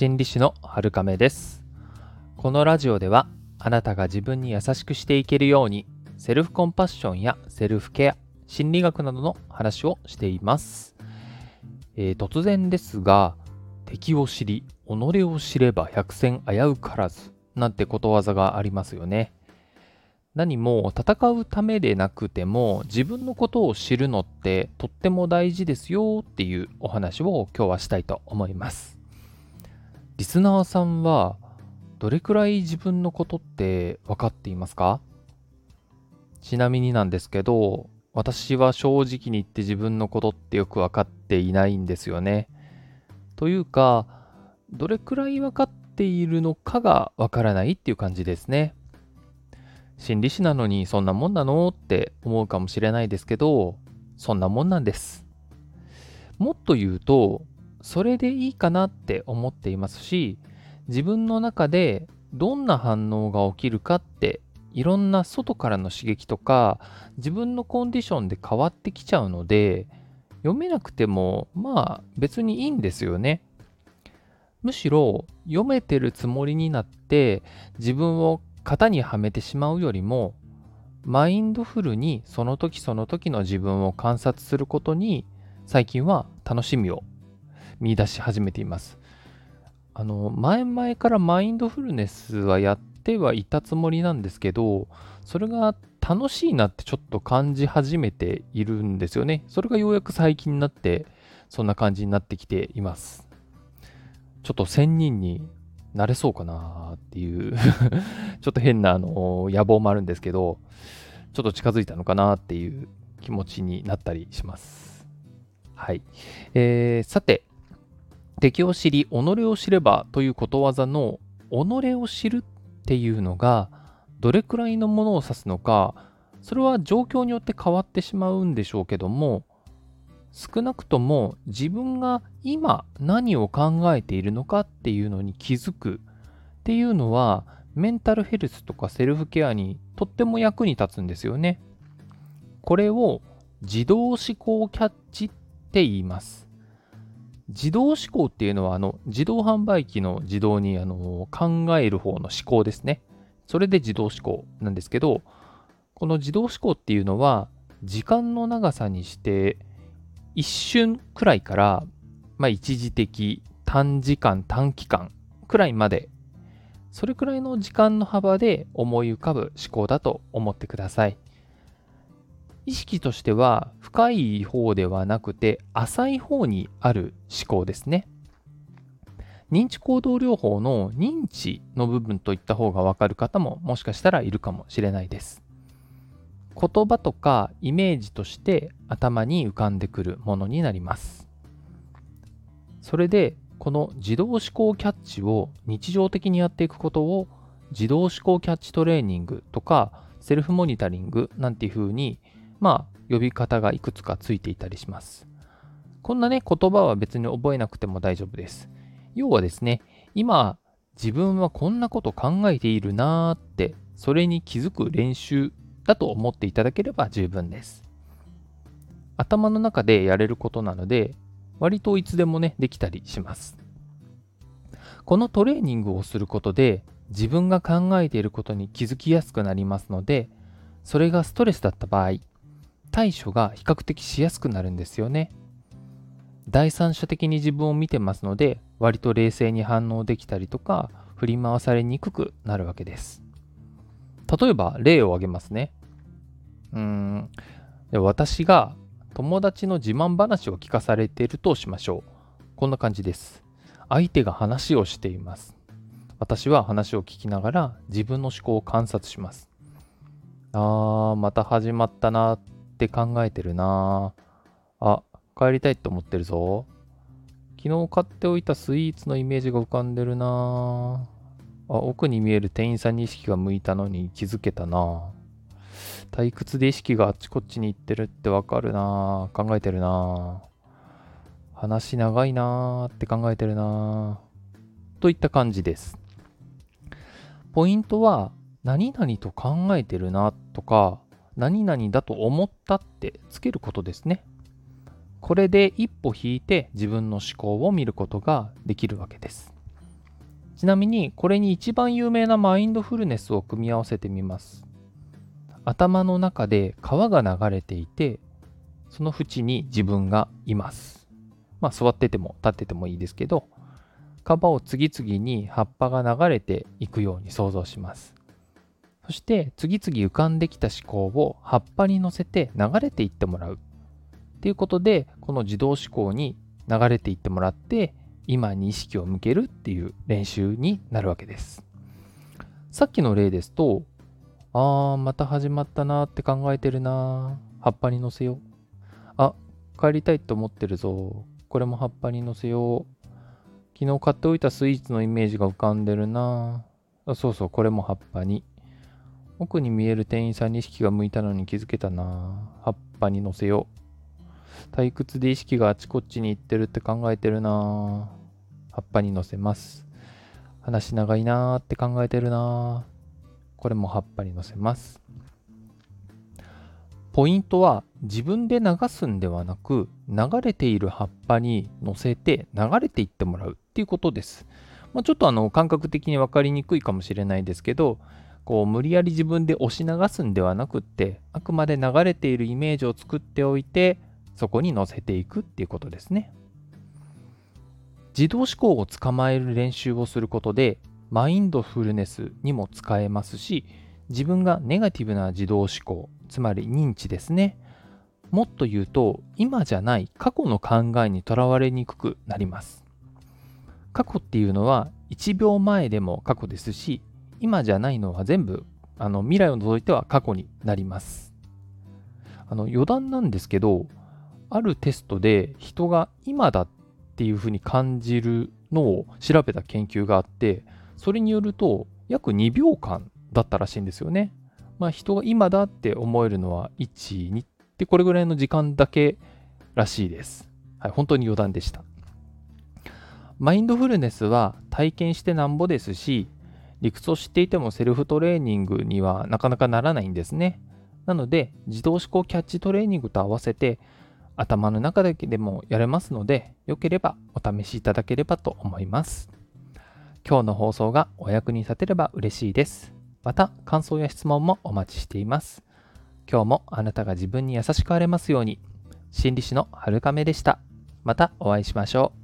心理師の春亀です。このラジオではあなたが自分に優しくしていけるようにセルフコンパッションやセルフケア心理学などの話をしています、えー、突然ですが敵を知り己を知れば百戦危うからずなんてことわざがありますよね。何も戦うためでなくても自分のことを知るのってとっても大事ですよっていうお話を今日はしたいと思います。リスナーさんはどれくらい自分のことって分かっていますか？ちなみになんですけど私は正直に言って自分のことってよく分かっていないんですよね。というかどれくらい分かっているのかが分からないっていう感じですね。心理師なのにそんなもんなのって思うかもしれないですけど、そんなもんなんです。もっと言うと、それでいいかなって思っていますし、自分の中でどんな反応が起きるかっていろんな外からの刺激とか自分のコンディションで変わってきちゃうので読めなくてもまあ別にいいんですよね。むしろ読めてるつもりになって自分を型にはめてしまうよりもマインドフルにその時その時の自分を観察することに最近は楽しみを見出し始めています。あの前々からマインドフルネスはやってはいたつもりなんですけどそれが楽しいなってちょっと感じ始めているんですよね。それがようやく最近になってそんな感じになってきています。ちょっと1000人になれそうかなっていう ちょっと変なあの野望もあるんですけど、ちょっと近づいたのかなっていう気持ちになったりします。はい。えー、さて、敵を知り、己を知ればということわざの己を知るっていうのがどれくらいのものを指すのか、それは状況によって変わってしまうんでしょうけども、少なくとも自分が今何を考えているのかっていうのに気づくっていうのはメンタルヘルスとかセルフケアにとっても役に立つんですよね。これを自動思考キャッチって言います。自動思考っていうのはあの自動販売機の自動にあの考える方の思考ですね。それで自動思考なんですけど、この自動思考っていうのは時間の長さにして一瞬くらいから、まあ、一時的、短時間、短期間くらいまで、それくらいの時間の幅で思い浮かぶ思考だと思ってください。意識としては深い方ではなくて浅い方にある思考ですね。認知行動療法の認知の部分といった方がわかる方ももしかしたらいるかもしれないです。言葉とかイメージとして頭に浮かんでくるものになります。それでこの自動思考キャッチを日常的にやっていくことを自動思考キャッチトレーニングとかセルフモニタリングなんていうふうにまあ呼び方がいくつかついていたりします。こんなね言葉は別に覚えなくても大丈夫です。要はですね今自分はこんなこと考えているなーってそれに気づく練習だと思っていただければ十分です。頭の中でやれることなので、割といつでもね、できたりします。このトレーニングをすることで、自分が考えていることに気づきやすくなりますので、それがストレスだった場合、対処が比較的しやすくなるんですよね。第三者的に自分を見てますので、割と冷静に反応できたりとか、振り回されにくくなるわけです。例えば例を挙げますね。うーん私が友達の自慢話を聞かされているとしましょう。こんな感じです。相手が話をしています。私は話を聞きながら自分の思考を観察します。あー、また始まったなって考えてるなあ、帰りたいって思ってるぞ。昨日買っておいたスイーツのイメージが浮かんでるなあ、奥に見える店員さんに意識が向いたのに気づけたな。退屈で意識があっちこっちに行ってるってわかるな。考えてるな。話長いなって考えてるな。といった感じです。ポイントは、何々と考えてるなとか、何々だと思ったってつけることですね。これで一歩引いて自分の思考を見ることができるわけです。ちなみにこれに一番有名なマインドフルネスを組み合わせてみます頭の中で川が流れていてその縁に自分がいますまあ座ってても立っててもいいですけど川を次々に葉っぱが流れていくように想像しますそして次々浮かんできた思考を葉っぱに乗せて流れていってもらう。っていうことでこの自動思考に流れていってもらって今に意識を向けるっていう練習になるわけです。さっきの例ですとあーまた始まったなって考えてるな葉っぱに乗せよう。あ帰りたいと思ってるぞ。これも葉っぱに乗せよう。昨日買っておいたスイーツのイメージが浮かんでるなそうそうこれも葉っぱに。奥に見える店員さんに意識が向いたのに気づけたな。葉っぱに乗せよう。退屈で意識があちこちに行ってるって考えてるな。葉っぱに乗せます。話長いなーって考えてるなこれも葉っぱに乗せます。ポイントは自分で流すんではなく流れている葉っぱに乗せて流れていってもらうっていうことです。まあ、ちょっとあの感覚的に分かりにくいかもしれないですけどこう無理やり自分で押し流すんではなくってあくまで流れているイメージを作っておいてそこに乗せていくっていうことですね。自動思考を捕まえる練習をすることでマインドフルネスにも使えますし自分がネガティブな自動思考つまり認知ですね。もっと言うと今じゃない過去の考えにとらわれにくくなります。過去っていうのは1秒前でも過去ですし今じゃないのは全部あの未来を除いては過去になりますあの余談なんですけどあるテストで人が今だっていうふうに感じるのを調べた研究があってそれによると約2秒間だったらしいんですよね。まあ人が今だって思えるのは1、2ってこれぐらいの時間だけらしいです。はい、本当に余談でした。マインドフルネスは体験してなんぼですし、理屈を知っていてもセルフトレーニングにはなかなかならないんですね。なので、自動思考キャッチトレーニングと合わせて、頭の中だけでもやれますので、よければお試しいただければと思います。今日の放送がお役に立てれば嬉しいです。また、感想や質問もお待ちしています。今日もあなたが自分に優しくあれますように。心理師の春亀でした。またお会いしましょう。